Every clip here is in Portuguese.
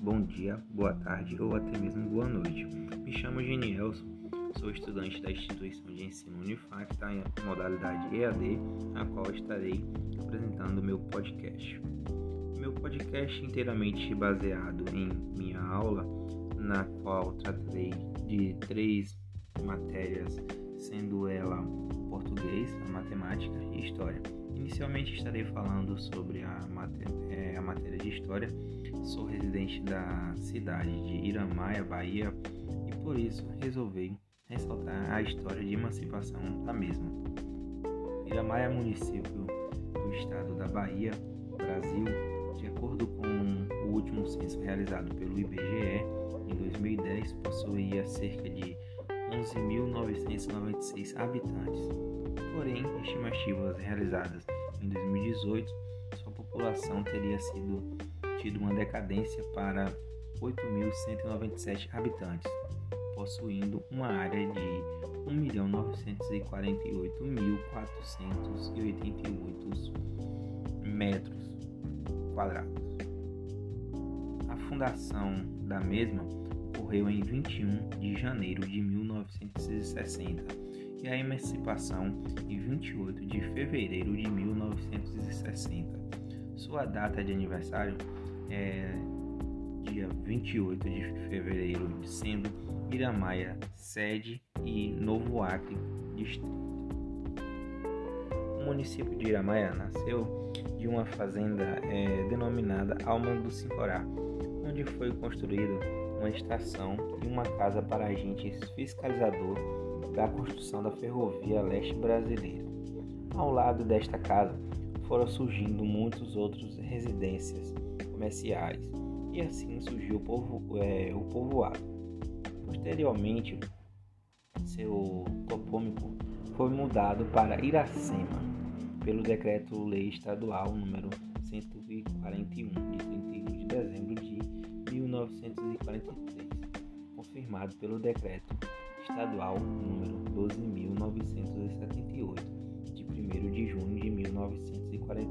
Bom dia, boa tarde ou até mesmo boa noite. Me chamo Genielson, sou estudante da instituição de ensino Unifac, em modalidade EAD, a qual estarei apresentando meu podcast. Meu podcast inteiramente baseado em minha aula, na qual tratarei de três matérias, sendo ela português, matemática e história. Inicialmente estarei falando sobre a, matéria, é, a matéria de história. Sou residente da cidade de Iramaia, Bahia, e por isso resolvi ressaltar a história de emancipação da mesma. Iramaia é município do estado da Bahia, Brasil, de acordo com o último censo realizado pelo IBGE em 2010, possuía cerca de 11.996 habitantes. Porém, estimativas realizadas em 2018, sua população teria sido tido uma decadência para 8.197 habitantes, possuindo uma área de 1.948.488 metros quadrados. A fundação da mesma ocorreu em 21 de janeiro de 1960 e a emancipação em 28 de fevereiro de 1960. Sua data de aniversário é dia 28 de fevereiro, sendo Iramaia sede e Novo Acre distrito. O município de Iramaia nasceu de uma fazenda é, denominada Alma do Sincorá, onde foi construída uma estação e uma casa para agentes fiscalizador da construção da ferrovia leste brasileira. Ao lado desta casa foram surgindo muitas outras residências comerciais e assim surgiu o, povo, é, o povoado. Posteriormente, seu topônico foi mudado para Iracema pelo Decreto-Lei Estadual número 141 de 31 de dezembro de 1943, confirmado pelo Decreto Estadual número 12.978, de 1 de junho de 1944.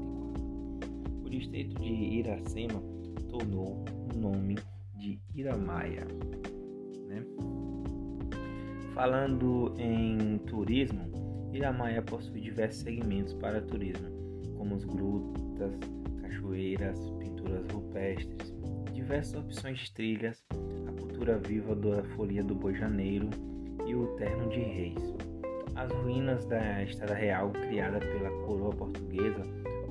O distrito de Iracema tornou o nome de Iramaia. Né? Falando em turismo, Iramaia possui diversos segmentos para turismo, como as grutas, cachoeiras, pinturas rupestres, diversas opções de trilhas, a cultura viva da Folia do Boi Janeiro, e o Terno de Reis. As ruínas da Estrada Real criada pela coroa portuguesa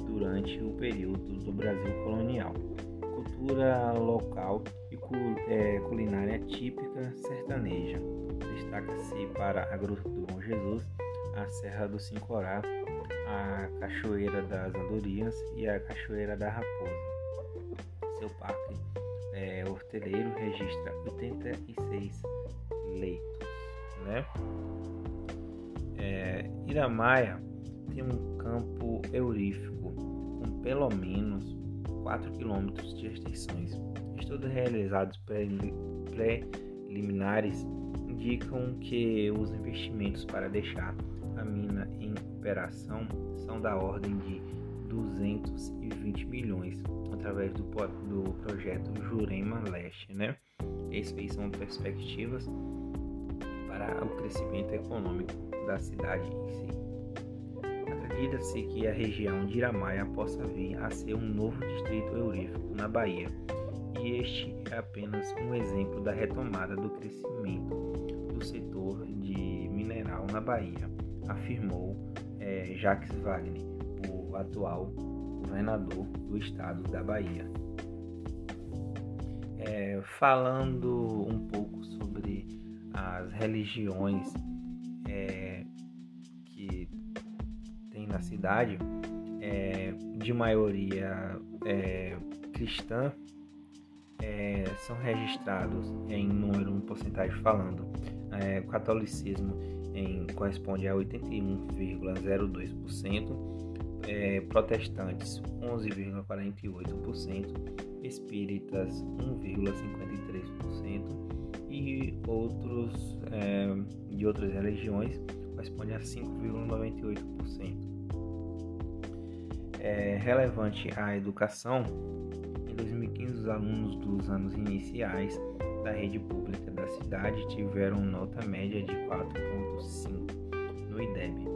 durante o período do Brasil colonial. Cultura local e é, culinária típica sertaneja. Destaca-se para a Gruta do Bom Jesus, a Serra do Sincorá, a Cachoeira das Andorinhas e a Cachoeira da Raposa. Seu parque é, horteleiro registra 86 leitos né? É, Iramaia tem um campo eurífico com pelo menos 4 km de extensões. Estudos realizados preliminares indicam que os investimentos para deixar a mina em operação são da ordem de 220 milhões através do, do projeto Jurema Leste, né? Essas são perspectivas para o crescimento econômico da cidade em si. Acredita-se que a região de Iramaia possa vir a ser um novo distrito eurífico na Bahia, e este é apenas um exemplo da retomada do crescimento do setor de mineral na Bahia, afirmou é, Jacques Wagner, o atual governador do estado da Bahia. É, falando um pouco sobre as religiões é, que tem na cidade, é, de maioria é, cristã, é, são registrados em número, em porcentagem falando. É, o catolicismo em, corresponde a 81,02%, é, protestantes 11,48%, espíritas 1,53%, e outros é, de outras religiões corresponde a 5,98%. É relevante à educação. Em 2015, os alunos dos anos iniciais da rede pública da cidade tiveram nota média de 4,5 no IDEB.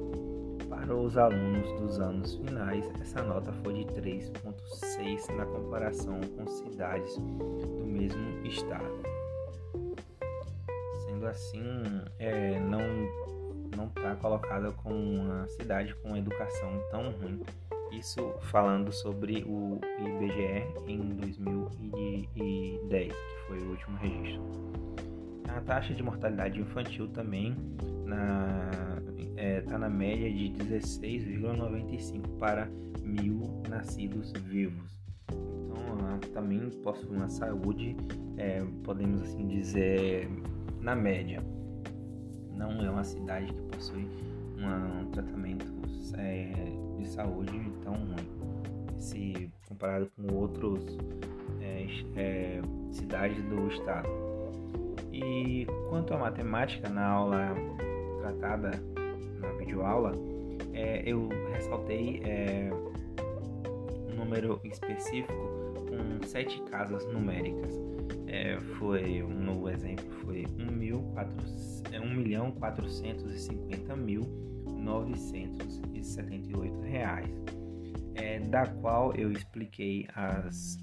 Para os alunos dos anos finais, essa nota foi de 3,6 na comparação com cidades do mesmo estado. Assim, é, não não está colocada como uma cidade com educação tão ruim. Isso falando sobre o IBGE em 2010, que foi o último registro. A taxa de mortalidade infantil também está é, tá na média de 16,95 para mil nascidos vivos. Então, também possui uma saúde, é, podemos assim dizer, na média não é uma cidade que possui um tratamento é, de saúde tão ruim, se comparado com outras é, é, cidades do estado. E quanto à matemática, na aula tratada na videoaula, é, eu ressaltei é, um número específico com sete casas numéricas. É, foi no exemplo foi 1.450.978 é, reais, é, da qual eu expliquei as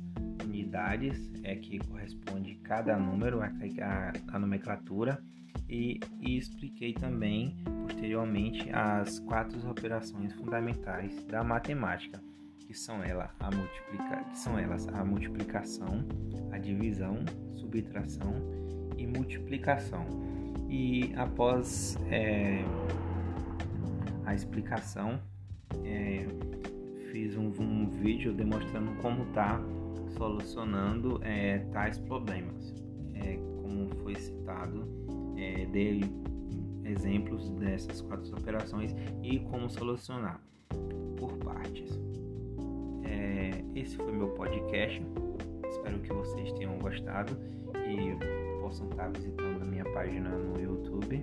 unidades é que corresponde cada número a, a, a nomenclatura e, e, expliquei também posteriormente as quatro operações fundamentais da matemática que são, ela, a multiplica, que são elas a multiplicação, a divisão, subtração e multiplicação. E após é, a explicação, é, fiz um, um, vídeo demonstrando como está solucionando é, tais problemas. É, como foi citado, é, dei exemplos dessas quatro operações e como solucionar por partes. Esse foi meu podcast. Espero que vocês tenham gostado e possam estar visitando a minha página no YouTube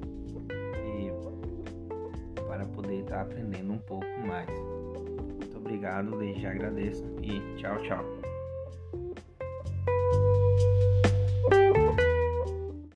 e para poder estar aprendendo um pouco mais. Muito obrigado, desde já agradeço e tchau, tchau.